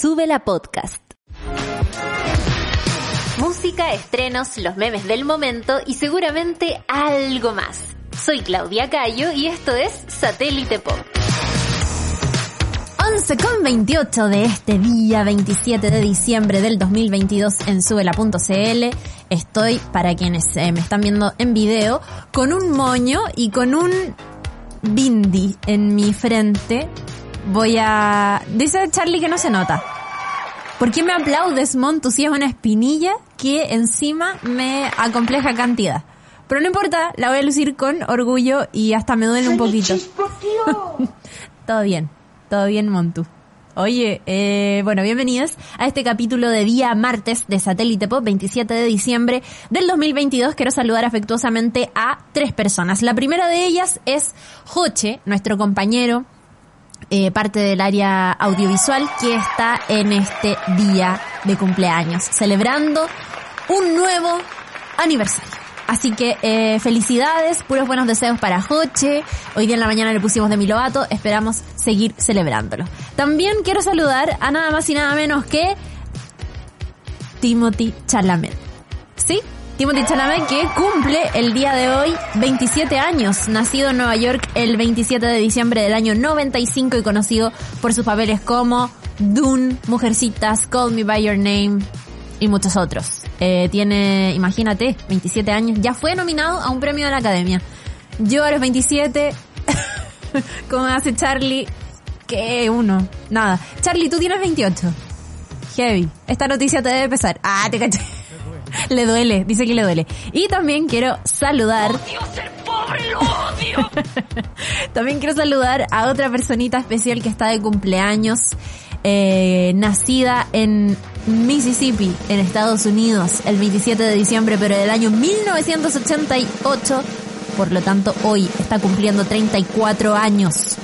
Sube la podcast. Música, estrenos, los memes del momento y seguramente algo más. Soy Claudia Cayo y esto es Satélite Pop. 11 con 28 de este día 27 de diciembre del 2022 en subela.cl. Estoy, para quienes eh, me están viendo en video, con un moño y con un bindi en mi frente voy a... Dice Charlie que no se nota. ¿Por qué me aplaudes, Montu, si es una espinilla que encima me acompleja cantidad? Pero no importa, la voy a lucir con orgullo y hasta me duele un poquito. todo bien, todo bien, Montu. Oye, eh, bueno, bienvenidos a este capítulo de día martes de Satélite Pop, 27 de diciembre del 2022. Quiero saludar afectuosamente a tres personas. La primera de ellas es Joche, nuestro compañero eh, parte del área audiovisual que está en este día de cumpleaños, celebrando un nuevo aniversario. Así que eh, felicidades, puros buenos deseos para Joche. Hoy día en la mañana le pusimos de Milovato, esperamos seguir celebrándolo. También quiero saludar a nada más y nada menos que Timothy Chalamet. ¿Sí? Timothy Chalamet que cumple el día de hoy 27 años, nacido en Nueva York el 27 de diciembre del año 95 y conocido por sus papeles como Dune, Mujercitas, Call Me By Your Name y muchos otros. Eh, tiene, imagínate, 27 años, ya fue nominado a un premio de la Academia. Yo a los 27, como hace Charlie, que uno, nada. Charlie, tú tienes 28. Heavy. Esta noticia te debe pesar. Ah, te caché. Le duele, dice que le duele. Y también quiero saludar. también quiero saludar a otra personita especial que está de cumpleaños, eh, nacida en Mississippi, en Estados Unidos, el 27 de diciembre, pero del año 1988. Por lo tanto, hoy está cumpliendo 34 años.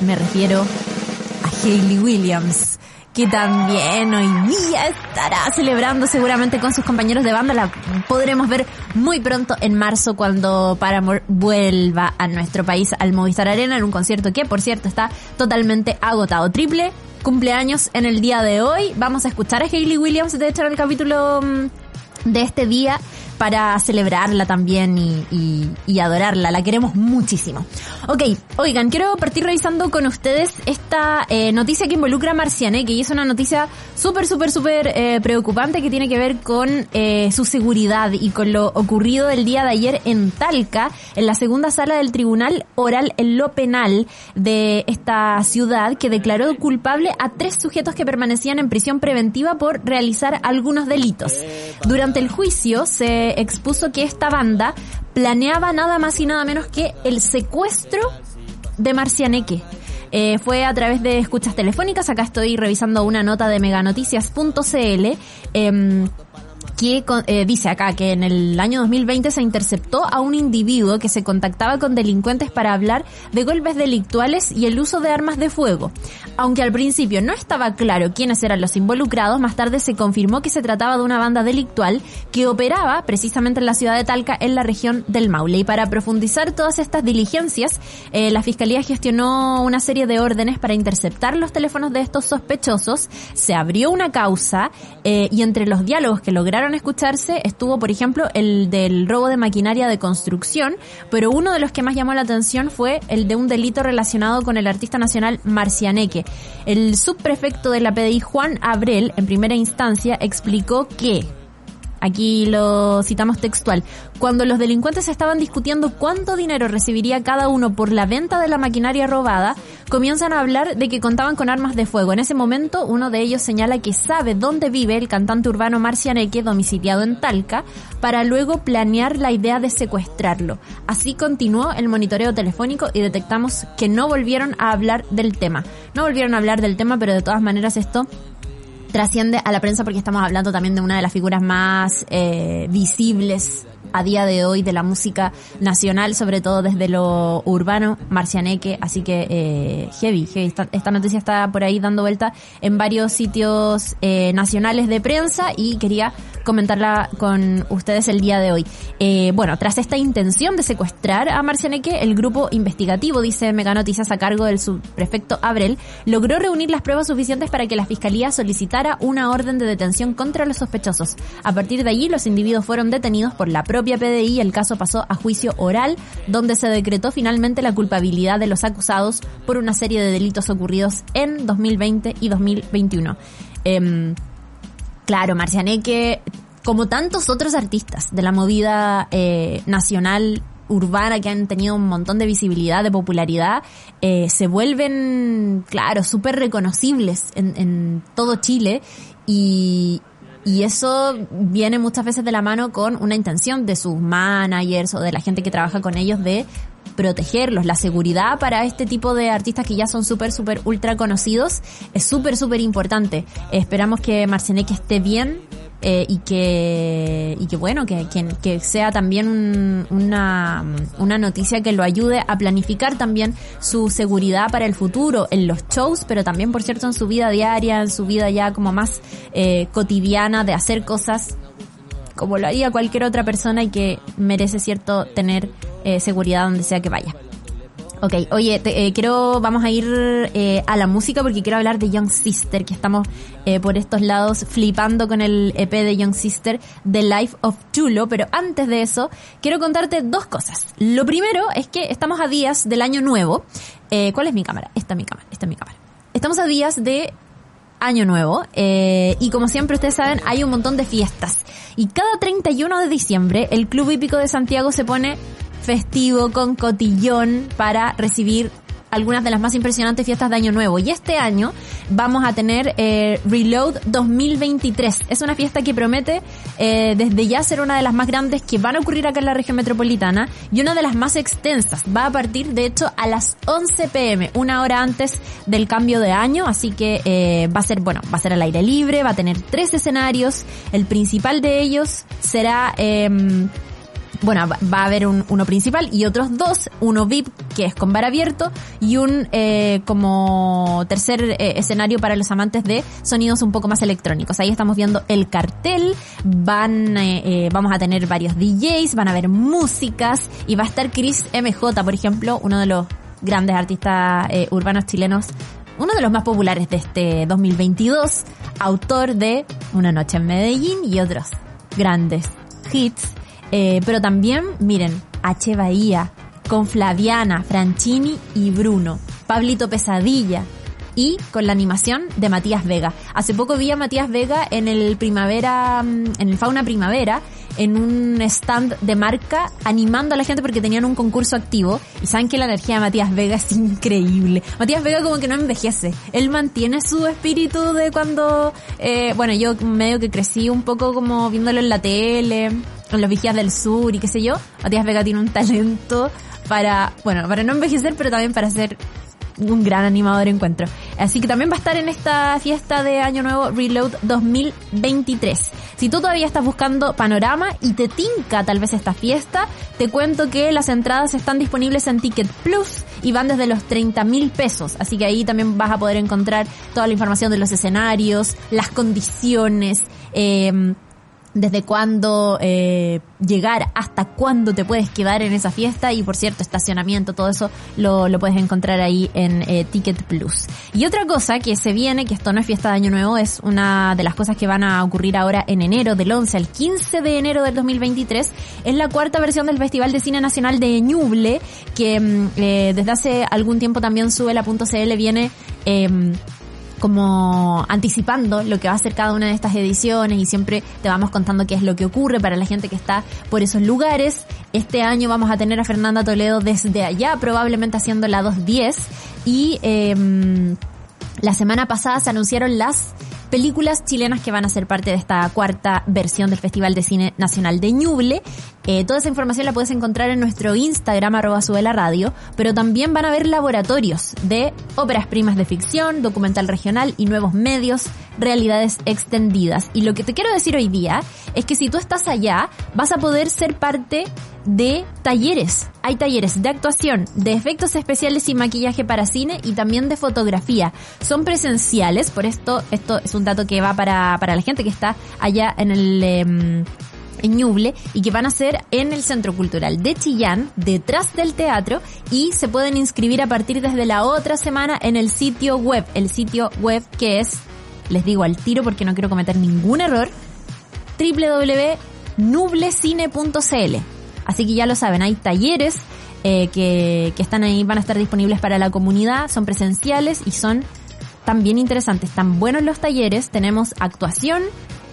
Me refiero a Hayley Williams que también hoy día estará celebrando seguramente con sus compañeros de banda. La podremos ver muy pronto en marzo cuando Paramore vuelva a nuestro país al Movistar Arena en un concierto que, por cierto, está totalmente agotado. Triple cumpleaños en el día de hoy. Vamos a escuchar a Hayley Williams, de hecho, en el capítulo mm, de este día para celebrarla también y, adorarla. La queremos muchísimo. Ok, oigan, quiero partir revisando con ustedes esta eh, noticia que involucra a Marcianeque y es una noticia súper, súper, súper eh, preocupante que tiene que ver con eh, su seguridad y con lo ocurrido el día de ayer en Talca, en la segunda sala del Tribunal Oral en lo Penal de esta ciudad que declaró culpable a tres sujetos que permanecían en prisión preventiva por realizar algunos delitos. Durante el juicio se expuso que esta banda planeaba nada más y nada menos que el secuestro de Marcianeque. Eh, fue a través de escuchas telefónicas, acá estoy revisando una nota de meganoticias.cl. que eh, dice acá que en el año 2020 se interceptó a un individuo que se contactaba con delincuentes para hablar de golpes delictuales y el uso de armas de fuego. Aunque al principio no estaba claro quiénes eran los involucrados, más tarde se confirmó que se trataba de una banda delictual que operaba precisamente en la ciudad de Talca, en la región del Maule. Y para profundizar todas estas diligencias, eh, la Fiscalía gestionó una serie de órdenes para interceptar los teléfonos de estos sospechosos, se abrió una causa eh, y entre los diálogos que lograron escucharse estuvo, por ejemplo, el del robo de maquinaria de construcción, pero uno de los que más llamó la atención fue el de un delito relacionado con el artista nacional Marcianeque. El subprefecto de la PDI, Juan Abrel, en primera instancia, explicó que Aquí lo citamos textual. Cuando los delincuentes estaban discutiendo cuánto dinero recibiría cada uno por la venta de la maquinaria robada, comienzan a hablar de que contaban con armas de fuego. En ese momento, uno de ellos señala que sabe dónde vive el cantante urbano Marcianeque, domiciliado en Talca, para luego planear la idea de secuestrarlo. Así continuó el monitoreo telefónico y detectamos que no volvieron a hablar del tema. No volvieron a hablar del tema, pero de todas maneras esto trasciende a la prensa porque estamos hablando también de una de las figuras más eh, visibles a día de hoy de la música nacional, sobre todo desde lo urbano, Marcianeque, así que eh, heavy, heavy. Esta, noticia está por ahí dando vuelta en varios sitios eh, nacionales de prensa y quería comentarla con ustedes el día de hoy. Eh, bueno, tras esta intención de secuestrar a Marcianeque, el grupo investigativo, dice Mega Noticias a cargo del subprefecto Abrel, logró reunir las pruebas suficientes para que la fiscalía solicitara una orden de detención contra los sospechosos. A partir de allí, los individuos fueron detenidos por la propia PDI el caso pasó a juicio oral, donde se decretó finalmente la culpabilidad de los acusados por una serie de delitos ocurridos en 2020 y 2021. Eh, Claro, Marcianeque, como tantos otros artistas de la movida eh, nacional urbana que han tenido un montón de visibilidad, de popularidad, eh, se vuelven, claro, súper reconocibles en, en todo Chile y, y eso viene muchas veces de la mano con una intención de sus managers o de la gente que trabaja con ellos de protegerlos. La seguridad para este tipo de artistas que ya son súper, súper ultra conocidos es súper, súper importante. Esperamos que Marcianeque esté bien, eh, y que y que bueno que, que, sea también una, una noticia que lo ayude a planificar también su seguridad para el futuro en los shows pero también por cierto en su vida diaria en su vida ya como más eh, cotidiana de hacer cosas como lo haría cualquier otra persona y que merece cierto tener eh, seguridad donde sea que vaya. Ok, oye, te, eh, quiero, vamos a ir eh, a la música porque quiero hablar de Young Sister, que estamos eh, por estos lados flipando con el EP de Young Sister, The Life of Chulo, pero antes de eso, quiero contarte dos cosas. Lo primero es que estamos a días del año nuevo. Eh, ¿Cuál es mi cámara? Esta es mi cámara, esta es mi cámara. Estamos a días de año nuevo eh, y como siempre ustedes saben hay un montón de fiestas y cada 31 de diciembre el Club Hípico de Santiago se pone festivo con cotillón para recibir algunas de las más impresionantes fiestas de Año Nuevo. Y este año vamos a tener eh, Reload 2023. Es una fiesta que promete eh, desde ya ser una de las más grandes que van a ocurrir acá en la región metropolitana y una de las más extensas. Va a partir, de hecho, a las 11 pm, una hora antes del cambio de año. Así que eh, va a ser, bueno, va a ser al aire libre, va a tener tres escenarios. El principal de ellos será... Eh, bueno, va a haber un, uno principal y otros dos, uno VIP que es con bar abierto y un eh, como tercer eh, escenario para los amantes de sonidos un poco más electrónicos. Ahí estamos viendo el cartel, van, eh, vamos a tener varios DJs, van a haber músicas y va a estar Chris MJ, por ejemplo, uno de los grandes artistas urbanos chilenos uno de los más populares de este 2022, autor de Una noche en Medellín y otros grandes hits. Eh, pero también, miren, H. Bahía, con Flaviana, Franchini y Bruno, Pablito Pesadilla, y con la animación de Matías Vega. Hace poco vi a Matías Vega en el primavera, mm, en el Fauna Primavera, en un stand de marca animando a la gente porque tenían un concurso activo y saben que la energía de Matías Vega es increíble. Matías Vega como que no envejece. Él mantiene su espíritu de cuando, eh, bueno, yo medio que crecí un poco como viéndolo en la tele, con los vigías del sur y qué sé yo, Matías Vega tiene un talento para, bueno, para no envejecer, pero también para ser un gran animador encuentro. Así que también va a estar en esta fiesta de Año Nuevo Reload 2023. Si tú todavía estás buscando panorama y te tinca tal vez esta fiesta, te cuento que las entradas están disponibles en Ticket Plus y van desde los 30 mil pesos. Así que ahí también vas a poder encontrar toda la información de los escenarios, las condiciones, eh, desde cuándo eh, llegar hasta cuándo te puedes quedar en esa fiesta. Y por cierto estacionamiento todo eso lo, lo puedes encontrar ahí en eh, Ticket Plus. Y otra cosa que se viene que esto no es fiesta de año nuevo es una de las cosas que van a ocurrir ahora en enero del 11 al 15 de enero del 2023 es la cuarta versión del Festival de Cine Nacional de Ñuble que mm, eh, desde hace algún tiempo también sube la .cl viene eh, como anticipando lo que va a ser cada una de estas ediciones y siempre te vamos contando qué es lo que ocurre para la gente que está por esos lugares. Este año vamos a tener a Fernanda Toledo desde allá, probablemente haciendo la 210 y eh, la semana pasada se anunciaron las películas chilenas que van a ser parte de esta cuarta versión del Festival de Cine Nacional de Ñuble. Eh, toda esa información la puedes encontrar en nuestro Instagram, arroba radio, pero también van a haber laboratorios de óperas primas de ficción, documental regional y nuevos medios, realidades extendidas. Y lo que te quiero decir hoy día es que si tú estás allá, vas a poder ser parte de talleres. Hay talleres de actuación, de efectos especiales y maquillaje para cine y también de fotografía. Son presenciales, por esto, esto es un dato que va para, para la gente que está allá en el... Em, en Ñuble y que van a ser en el Centro Cultural de Chillán, detrás del teatro y se pueden inscribir a partir desde la otra semana en el sitio web, el sitio web que es, les digo al tiro porque no quiero cometer ningún error, www.nublecine.cl. Así que ya lo saben, hay talleres eh, que, que están ahí, van a estar disponibles para la comunidad, son presenciales y son también interesantes. Están buenos los talleres, tenemos actuación,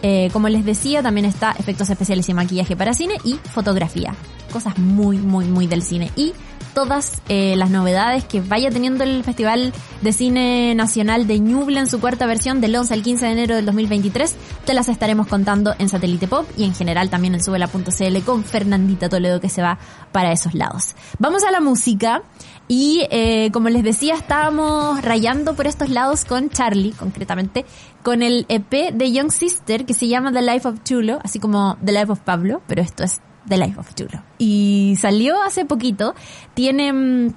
eh, como les decía, también está efectos especiales y maquillaje para cine y fotografía. Cosas muy, muy, muy del cine. Y todas eh, las novedades que vaya teniendo el Festival de Cine Nacional de Ñuble en su cuarta versión del 11 al 15 de enero del 2023, te las estaremos contando en Satélite Pop y en general también en subela.cl con Fernandita Toledo que se va para esos lados. Vamos a la música y eh, como les decía, estábamos rayando por estos lados con Charlie, concretamente, con el EP de Young Sister que se llama The Life of Chulo, así como The Life of Pablo, pero esto es The Life of Chulo. Y salió hace poquito, tiene mm,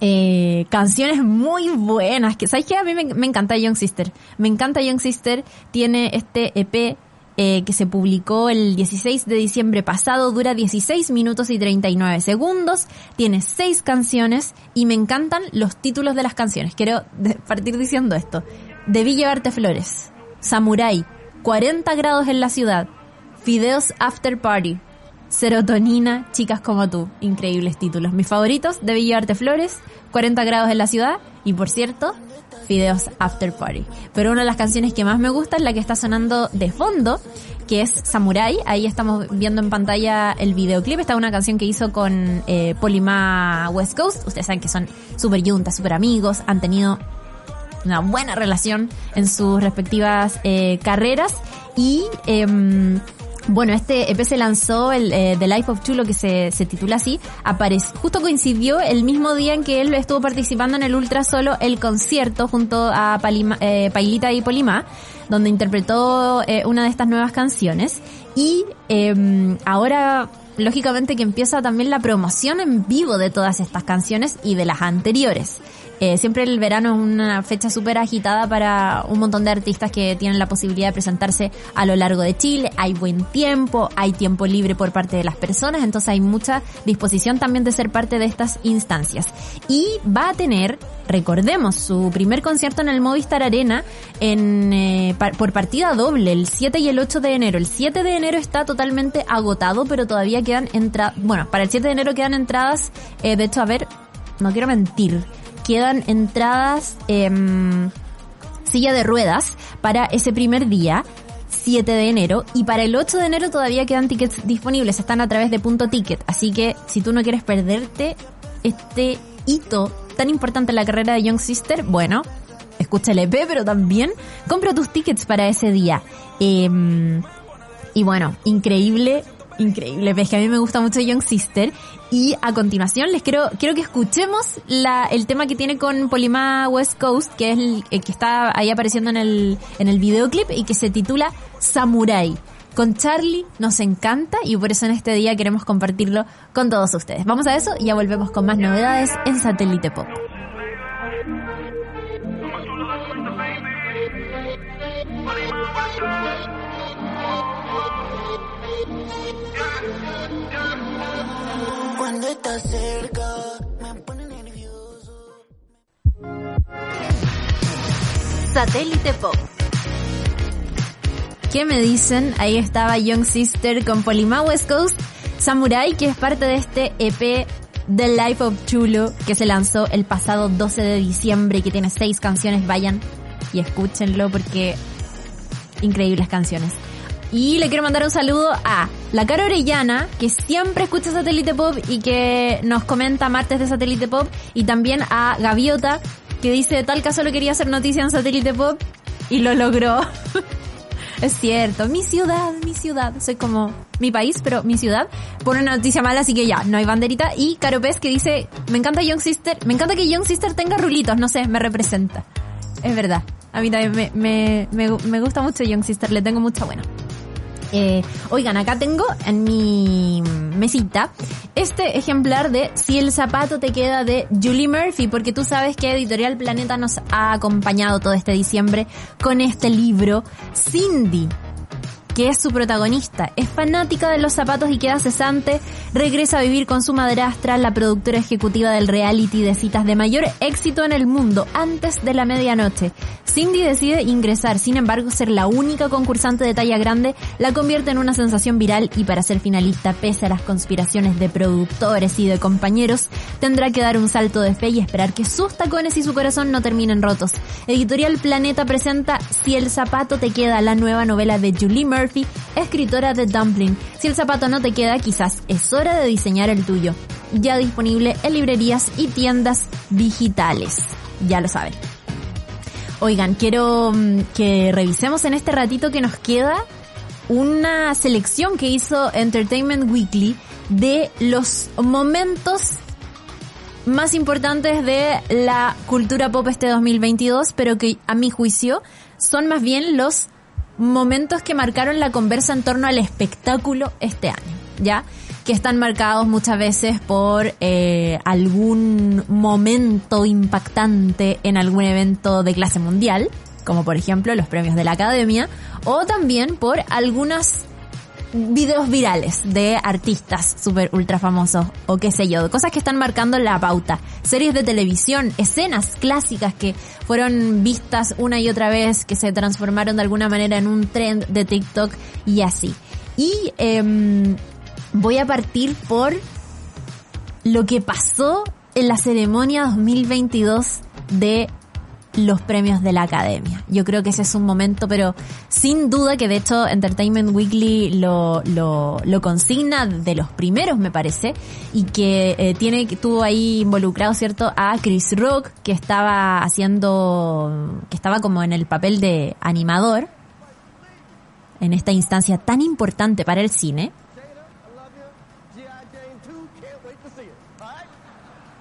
eh, canciones muy buenas, que sabes que a mí me, me, encanta Young Sister, me encanta Young Sister, tiene este EP eh, que se publicó el 16 de diciembre pasado, dura 16 minutos y 39 segundos, tiene 6 canciones y me encantan los títulos de las canciones. Quiero partir diciendo esto. Debí llevarte flores, Samurai, 40 grados en la ciudad, Fideos After Party, Serotonina, Chicas como tú. Increíbles títulos. Mis favoritos, Debí llevarte flores, 40 grados en la ciudad y por cierto, Fideos After Party. Pero una de las canciones que más me gusta es la que está sonando de fondo, que es Samurai. Ahí estamos viendo en pantalla el videoclip. Está una canción que hizo con eh, Polima West Coast. Ustedes saben que son súper juntas, súper amigos. Han tenido una buena relación en sus respectivas eh, carreras. Y eh, bueno, este EP se lanzó, el eh, The Life of Chulo, que se, se titula así, apareció, justo coincidió el mismo día en que él estuvo participando en el Ultra Solo, el concierto junto a Palima, eh, Pailita y Polima, donde interpretó eh, una de estas nuevas canciones. Y eh, ahora lógicamente que empieza también la promoción en vivo de todas estas canciones y de las anteriores. Eh, siempre el verano es una fecha súper agitada para un montón de artistas que tienen la posibilidad de presentarse a lo largo de Chile. Hay buen tiempo, hay tiempo libre por parte de las personas, entonces hay mucha disposición también de ser parte de estas instancias. Y va a tener, recordemos, su primer concierto en el Movistar Arena en, eh, por partida doble, el 7 y el 8 de enero. El 7 de enero está totalmente agotado, pero todavía quedan entradas, bueno, para el 7 de enero quedan entradas, eh, de hecho, a ver, no quiero mentir, quedan entradas eh, silla de ruedas para ese primer día. 7 de enero y para el 8 de enero todavía quedan tickets disponibles, están a través de punto ticket, así que si tú no quieres perderte este hito tan importante en la carrera de Young Sister, bueno, escucha el EP, pero también compra tus tickets para ese día. Eh, y bueno, increíble increíble. Ves que a mí me gusta mucho Young Sister. Y a continuación les quiero, quiero que escuchemos la, el tema que tiene con Polima West Coast, que es el, que está ahí apareciendo en el, en el videoclip y que se titula Samurai. Con Charlie nos encanta y por eso en este día queremos compartirlo con todos ustedes. Vamos a eso y ya volvemos con más novedades en Satélite Pop. Cuando estás cerca, me pone nervioso. Satélite Pop. ¿Qué me dicen? Ahí estaba Young Sister con Polima West Coast Samurai, que es parte de este EP The Life of Chulo, que se lanzó el pasado 12 de diciembre y que tiene seis canciones. Vayan, y escúchenlo porque increíbles canciones. Y le quiero mandar un saludo a la Cara Orellana, que siempre escucha Satélite Pop y que nos comenta martes de Satélite Pop. Y también a Gaviota, que dice, tal caso lo quería hacer noticia en Satélite Pop y lo logró. es cierto, mi ciudad, mi ciudad. Soy como mi país, pero mi ciudad. Pone una noticia mala, así que ya, no hay banderita. Y Caro Pez que dice, me encanta Young Sister, me encanta que Young Sister tenga rulitos, no sé, me representa. Es verdad. A mí también me, me, me, me gusta mucho Young Sister, le tengo mucha buena. Eh, oigan, acá tengo en mi mesita este ejemplar de Si el zapato te queda de Julie Murphy, porque tú sabes que Editorial Planeta nos ha acompañado todo este diciembre con este libro, Cindy que es su protagonista. Es fanática de los zapatos y queda cesante. Regresa a vivir con su madrastra, la productora ejecutiva del reality de citas de mayor éxito en el mundo, antes de la medianoche. Cindy decide ingresar, sin embargo, ser la única concursante de talla grande la convierte en una sensación viral y para ser finalista, pese a las conspiraciones de productores y de compañeros, tendrá que dar un salto de fe y esperar que sus tacones y su corazón no terminen rotos. Editorial Planeta presenta Si el zapato te queda, la nueva novela de Julie Murphy, escritora de Dumpling. Si el zapato no te queda, quizás es hora de diseñar el tuyo. Ya disponible en librerías y tiendas digitales. Ya lo saben. Oigan, quiero mm, que revisemos en este ratito que nos queda una selección que hizo Entertainment Weekly de los momentos más importantes de la cultura pop este 2022, pero que a mi juicio son más bien los momentos que marcaron la conversa en torno al espectáculo este año, ¿ya? Que están marcados muchas veces por eh, algún momento impactante en algún evento de clase mundial, como por ejemplo los premios de la academia, o también por algunas videos virales de artistas super ultra famosos o qué sé yo, cosas que están marcando la pauta, series de televisión, escenas clásicas que fueron vistas una y otra vez, que se transformaron de alguna manera en un trend de TikTok y así. Y em, voy a partir por lo que pasó en la ceremonia 2022 de los premios de la academia. Yo creo que ese es un momento, pero sin duda que de hecho Entertainment Weekly lo, consigna de los primeros, me parece, y que eh, tiene, tuvo ahí involucrado, ¿cierto?, a Chris Rock, que estaba haciendo, que estaba como en el papel de animador, en esta instancia tan importante para el cine.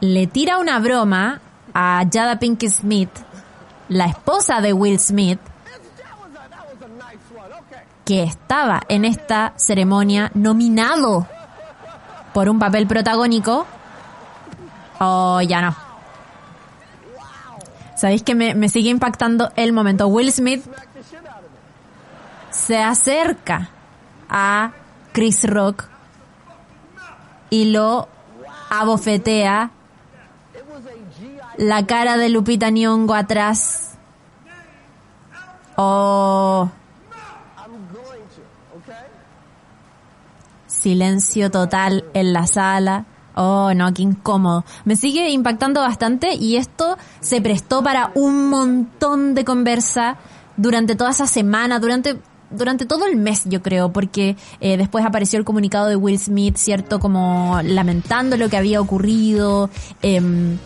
Le tira una broma a Jada Pinkett Smith, la esposa de Will Smith, que estaba en esta ceremonia nominado por un papel protagónico. Oh, ya no. ¿Sabéis que me, me sigue impactando el momento? Will Smith se acerca a Chris Rock y lo abofetea la cara de Lupita Nyong'o atrás. Oh. Silencio total en la sala. Oh, no, qué incómodo. Me sigue impactando bastante y esto se prestó para un montón de conversa durante toda esa semana, durante durante todo el mes, yo creo, porque eh, después apareció el comunicado de Will Smith, ¿cierto? Como lamentando lo que había ocurrido. Eh,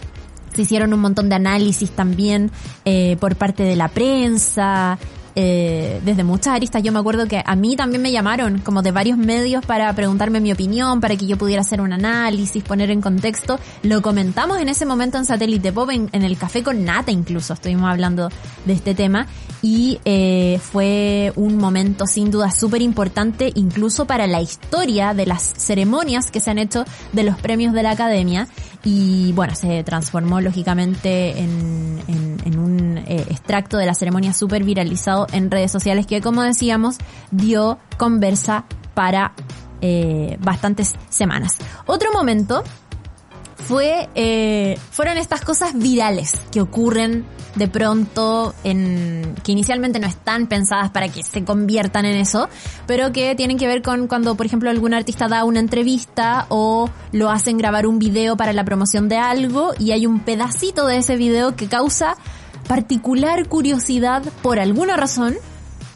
se hicieron un montón de análisis también eh, por parte de la prensa, eh, desde muchas aristas. Yo me acuerdo que a mí también me llamaron como de varios medios para preguntarme mi opinión, para que yo pudiera hacer un análisis, poner en contexto. Lo comentamos en ese momento en Satélite Pop, en, en el café con Nata incluso, estuvimos hablando de este tema y eh, fue un momento sin duda súper importante incluso para la historia de las ceremonias que se han hecho de los premios de la academia y bueno, se transformó lógicamente en, en, un eh, extracto de la ceremonia súper viralizado en redes sociales que como decíamos dio conversa para eh, bastantes semanas. Otro momento fue eh, fueron estas cosas virales que ocurren de pronto en que inicialmente no están pensadas para que se conviertan en eso, pero que tienen que ver con cuando por ejemplo algún artista da una entrevista o lo hacen grabar un video para la promoción de algo y hay un pedacito de ese video que causa particular curiosidad por alguna razón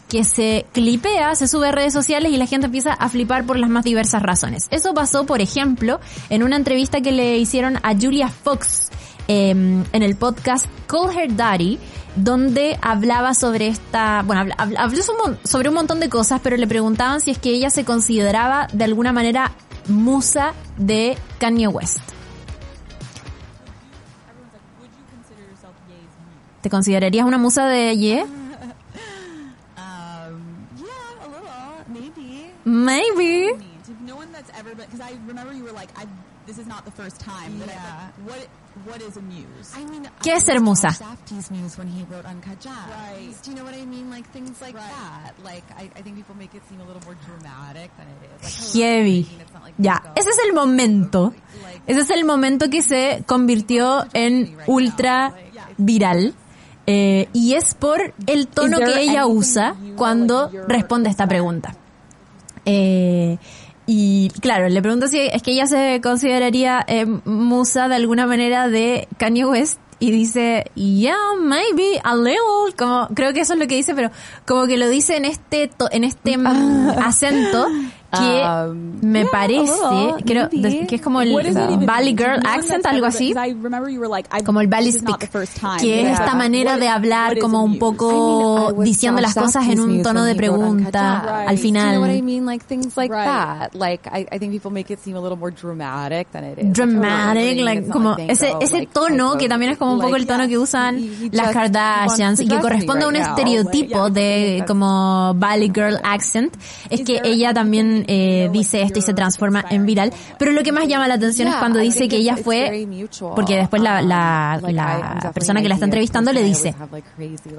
que se clipea, se sube a redes sociales y la gente empieza a flipar por las más diversas razones. Eso pasó, por ejemplo, en una entrevista que le hicieron a Julia Fox eh, en el podcast Call Her Daddy, donde hablaba sobre esta, bueno, habló sobre un montón de cosas, pero le preguntaban si es que ella se consideraba de alguna manera musa de Kanye West. ¿Te considerarías una musa de Ye? Maybe. No one that's ever been, because I remember you were like, I, this is not the first time that I, like, what, what is a muse? I mean, ¿Qué es ser musa? Safdie's muse when he wrote Uncut Gems. Right. Do you know what I mean? Like things like Right. that. Like I, I think people make it seem a little more dramatic than it is. Like, Heavy. I mean, like Ya, go- ese es el momento. Ese es el momento que se convirtió en ultra viral. eh, y es por el tono que ella usa cuando responde a esta pregunta. Eh, y claro, le pregunto si es que ella se consideraría eh, musa de alguna manera de Kanye West y dice, yeah, maybe a little, como creo que eso es lo que dice, pero como que lo dice en este to- en este mm, acento que Um, me yeah, parece, creo que es como el Valley Girl accent, algo así. como el Valley time que es esta manera de hablar como un poco diciendo las cosas en un tono de pregunta al final. mean? Like things like Right. that. Like I, I think people make it seem a little more dramatic than it is. Dramatic, like, como ese, ese tono que también es como un poco el tono que usan las Kardashians y que corresponde a un estereotipo de como Valley Girl accent, es que ella también eh, dice esto y se transforma en viral, pero lo que más llama la atención es cuando dice que ella fue, porque después la, la, la persona que la está entrevistando le dice,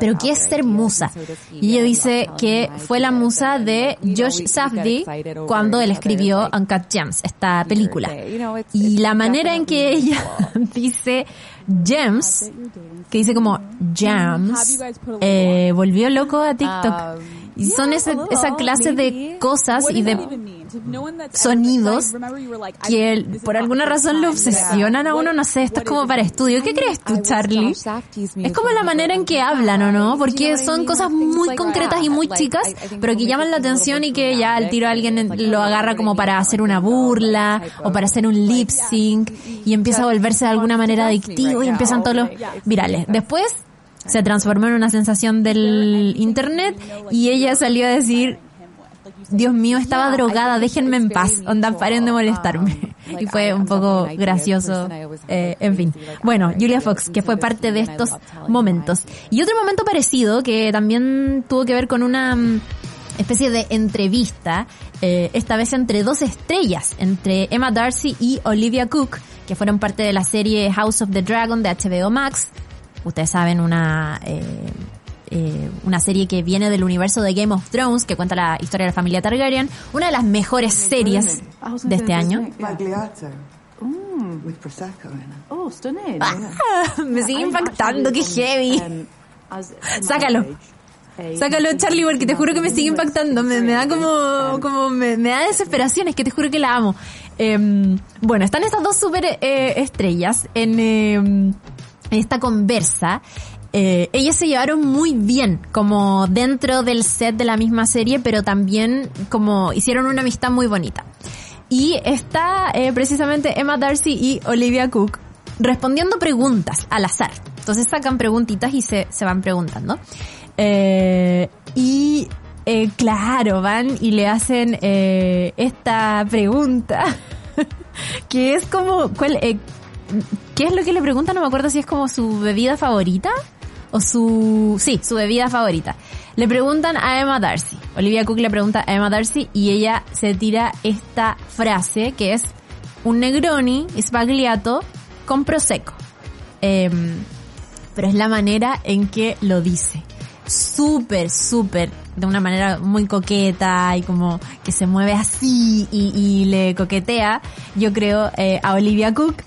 pero ¿qué es ser musa? Y ella dice que fue la musa de Josh Safdie cuando él escribió Uncut Gems, esta película. Y la manera en que ella dice Gems, que dice como Jams, eh, volvió loco a TikTok. Y son ese, esa clase de cosas y de sonidos que por alguna razón lo obsesionan a uno, no sé, esto es como para estudio. ¿Qué crees tú, Charlie? Es como la manera en que hablan, ¿o no? Porque son cosas muy concretas y muy chicas, pero que llaman la atención y que ya al tiro alguien en- lo agarra como para hacer una burla o para hacer un lip sync y empieza a volverse de alguna manera adictivo y empiezan todos los virales. Después se transformó en una sensación del internet y ella salió a decir Dios mío, estaba drogada, déjenme en paz, onda, paren de molestarme. Y fue un poco gracioso, eh, en fin. Bueno, Julia Fox, que fue parte de estos momentos. Y otro momento parecido, que también tuvo que ver con una mm, especie de entrevista, eh, esta vez entre dos estrellas, entre Emma Darcy y Olivia Cook, que fueron parte de la serie House of the Dragon de HBO Max. Ustedes saben, una... eh, eh, una serie que viene del universo de Game of Thrones, que cuenta la historia de la familia Targaryen, una de las mejores series de este año. It. Oh, stunning. Me sigue impactando, qué heavy. Um, Sácalo. Sácalo, Charlie, porque te juro que me sigue impactando. Me, me da como, como me, me da desesperación, es que te juro que la amo. Em, bueno, están estas dos super eh, estrellas en, em, en esta conversa. Eh, ellas se llevaron muy bien, como dentro del set de la misma serie, pero también como hicieron una amistad muy bonita. Y está eh, precisamente Emma Darcy y Olivia Cook respondiendo preguntas al azar. Entonces sacan preguntitas y se, se van preguntando. Eh, y eh, claro, van y le hacen eh, esta pregunta que es como, ¿cuál, eh, ¿qué es lo que le preguntan? No me acuerdo si es como su bebida favorita o su, sí, su bebida favorita. Le preguntan a Emma Darcy. Olivia Cook le pregunta a Emma Darcy y ella se tira esta frase que es un Negroni spagliato con prosecco. Em, pero es la manera en que lo dice. Súper, súper, de una manera muy coqueta y como que se mueve así y, le coquetea, yo creo, eh, a Olivia Cook.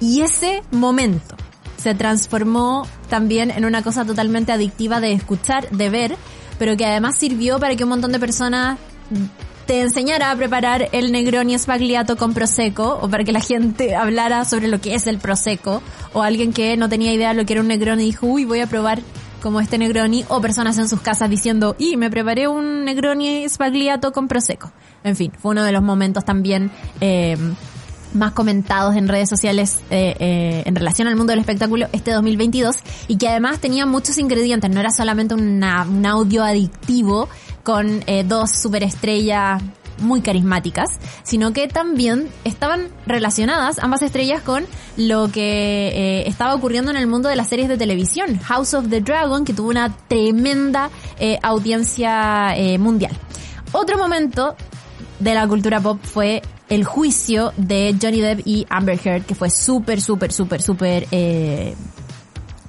Y ese momento se transformó también en una cosa totalmente adictiva de escuchar, de ver, pero que además sirvió para que un montón de personas te enseñara a preparar el Negroni Spagliato con Prosecco, o para que la gente hablara sobre lo que es el Prosecco, o alguien que no tenía idea de lo que era un Negroni dijo, uy, voy a probar como este Negroni, o personas en sus casas diciendo, y me preparé un Negroni Spagliato con Prosecco. En fin, fue uno de los momentos también eh, más comentados en redes sociales eh, eh, en relación al mundo del espectáculo este 2022 y que además tenía muchos ingredientes, no era solamente un audio adictivo con eh, dos superestrellas muy carismáticas, sino que también estaban relacionadas ambas estrellas con lo que eh, estaba ocurriendo en el mundo de las series de televisión. House of the Dragon, que tuvo una tremenda eh, audiencia mundial. Otro momento de la cultura pop fue el juicio de Johnny Depp y Amber Heard, que fue súper, súper, súper, súper eh,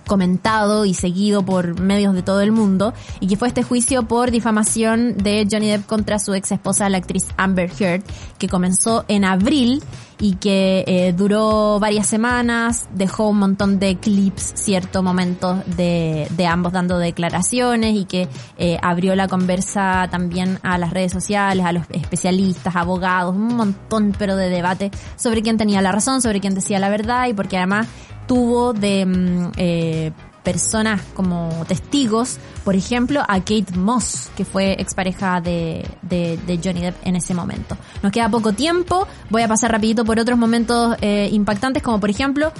comentado y seguido por medios de todo el mundo, y que fue este juicio por difamación de Johnny Depp contra su ex esposa, la actriz Amber Heard, que comenzó en abril y que eh, duró varias semanas, dejó un montón de clips, cierto, momentos de, de ambos dando declaraciones y que eh, abrió la conversa también a las redes sociales, a los especialistas, abogados, un montón pero de debate sobre quién tenía la razón, sobre quién decía la verdad y porque además tuvo de mm, eh, personas como testigos, por ejemplo, a Kate Moss, que fue expareja de, de, de Johnny Depp en ese momento. Nos queda poco tiempo, voy a pasar rapidito por otros momentos eh, impactantes, como por ejemplo,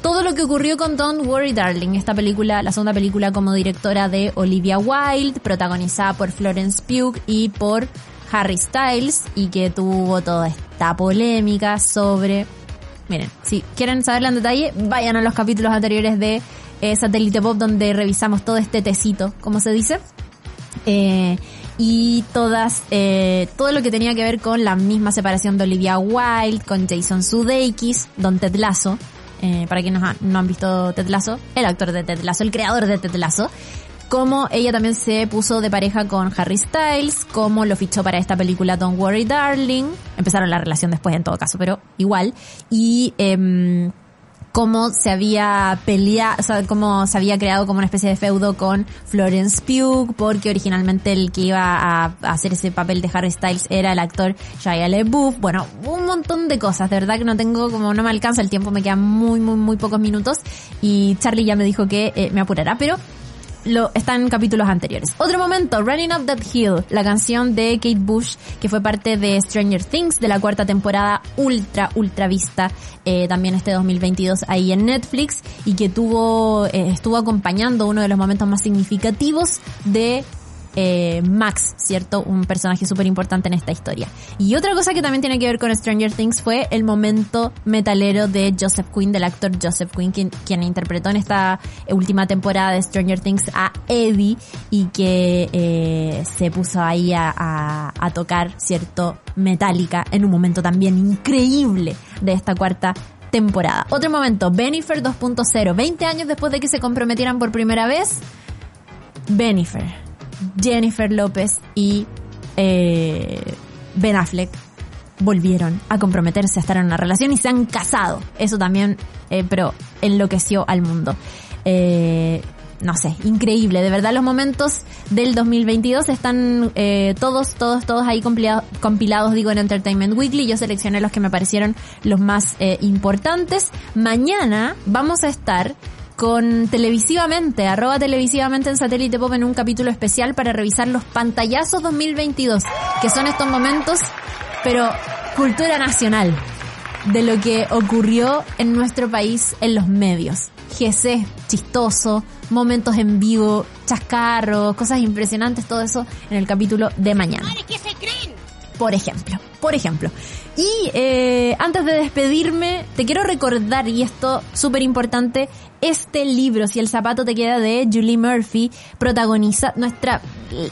todo lo que ocurrió con Don't Worry Darling, esta película, la segunda película como directora de Olivia Wilde, protagonizada por Florence Pugh y por Harry Styles, y que tuvo toda esta polémica sobre Miren, si quieren saberla en detalle, vayan a los capítulos anteriores de eh, Satélite Pop donde revisamos todo este tecito, como se dice. Eh, y todas, eh, todo lo que tenía que ver con la misma separación de Olivia Wilde, con Jason Sudeikis, Don Ted Lasso, eh, para quienes no, han- visto Ted Lasso, el actor de Ted Lasso, el creador de Ted Lasso, como ella también se puso de pareja con Harry Styles, como lo fichó para esta película Don't Worry Darling, empezaron la relación después en todo caso, pero igual, y em, cómo se había peleado, o sea, cómo se había creado como una especie de feudo con Florence Pugh, porque originalmente el que iba a hacer ese papel de Harry Styles era el actor Shia LaBeouf. Bueno, un montón de cosas. De verdad que no tengo, como no me alcanza el tiempo, me quedan muy, muy, muy pocos minutos. Y Charlie ya me dijo que eh, me apurará, pero lo está en capítulos anteriores. Otro momento, Running Up That Hill, la canción de Kate Bush, que fue parte de Stranger Things, de la cuarta temporada, ultra, ultra vista, eh, también este 2022 ahí en Netflix, y que tuvo, eh, estuvo acompañando uno de los momentos más significativos de eh, Max, ¿cierto? Un personaje súper importante en esta historia. Y otra cosa que también tiene que ver con Stranger Things fue el momento metalero de Joseph Quinn, del actor Joseph Quinn, quien, interpretó en esta última temporada de Stranger Things a Eddie y que eh, se puso ahí a, a- a tocar, ¿cierto? Metallica en un momento también increíble de esta cuarta temporada. Otro momento, Benifer 2.0, 20 años después de que se comprometieran por primera vez, Benifer, Jennifer López y eh, Ben Affleck volvieron a comprometerse a estar en una relación y se han casado. Eso también, eh, pero enloqueció al mundo. Eh, no sé, increíble. De verdad los momentos del 2022 están eh, todos, todos, todos ahí compilados, digo, en Entertainment Weekly. Yo seleccioné los que me parecieron los más eh, importantes. Mañana vamos a estar con televisivamente, arroba televisivamente en Satélite Pop en un capítulo especial para revisar los pantallazos 2022, que son estos momentos, pero cultura nacional, de lo que ocurrió en nuestro país en los medios. GC, chistoso, momentos en vivo, chascarros, cosas impresionantes, todo eso en el capítulo de mañana. Por ejemplo, por ejemplo. Y eh, antes de despedirme, te quiero recordar, y esto súper importante, este libro, Si el zapato te queda, de Julie Murphy, protagoniza nuestra,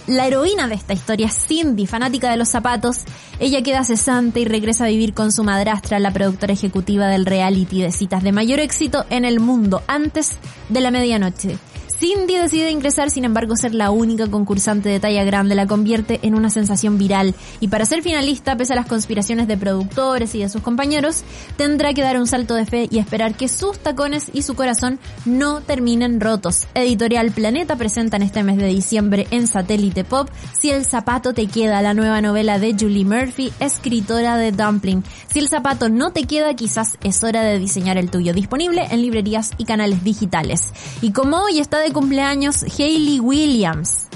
la heroína de esta historia, Cindy, fanática de los zapatos. Ella queda cesante y regresa a vivir con su madrastra, la productora ejecutiva del reality de citas de mayor éxito en el mundo, antes de la medianoche. Cindy decide ingresar, sin embargo ser la única concursante de talla grande la convierte en una sensación viral y para ser finalista, pese a las conspiraciones de productores y de sus compañeros, tendrá que dar un salto de fe y esperar que sus tacones y su corazón no terminen rotos. Editorial Planeta presenta en este mes de diciembre en Satélite Pop Si el zapato te queda, la nueva novela de Julie Murphy, escritora de Dumpling. Si el zapato no te queda, quizás es hora de diseñar el tuyo, disponible en librerías y canales digitales. Y como hoy está de cumpleaños Hayley Williams.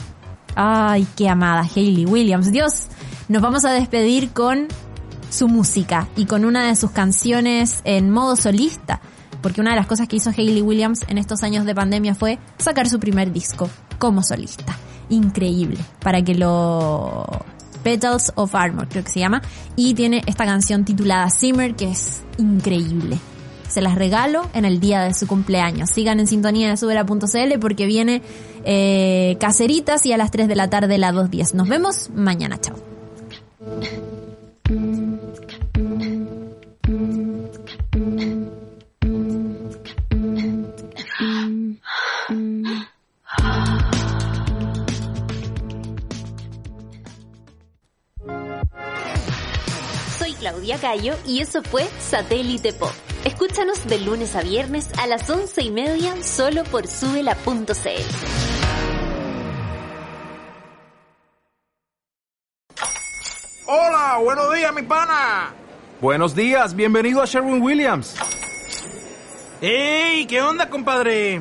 Ay, qué amada Hayley Williams. Dios, nos vamos a despedir con su música y con una de sus canciones en modo solista. Porque una de las cosas que hizo Hayley Williams en estos años de pandemia fue sacar su primer disco como solista. Increíble. Para que lo... Petals of Armor, creo que se llama. Y tiene esta canción titulada Simmer, que es increíble. Se las regalo en el día de su cumpleaños. Sigan en sintonía de subera.cl porque viene eh, Caseritas y a las 3 de la tarde la 2.10. Nos vemos mañana. Chao. Soy Claudia Cayo y eso fue Satélite Pop. Escúchanos de lunes a viernes a las once y media solo por subela.cl. Hola, buenos días, mi pana. Buenos días, bienvenido a Sherwin Williams. ¡Ey! ¿Qué onda, compadre?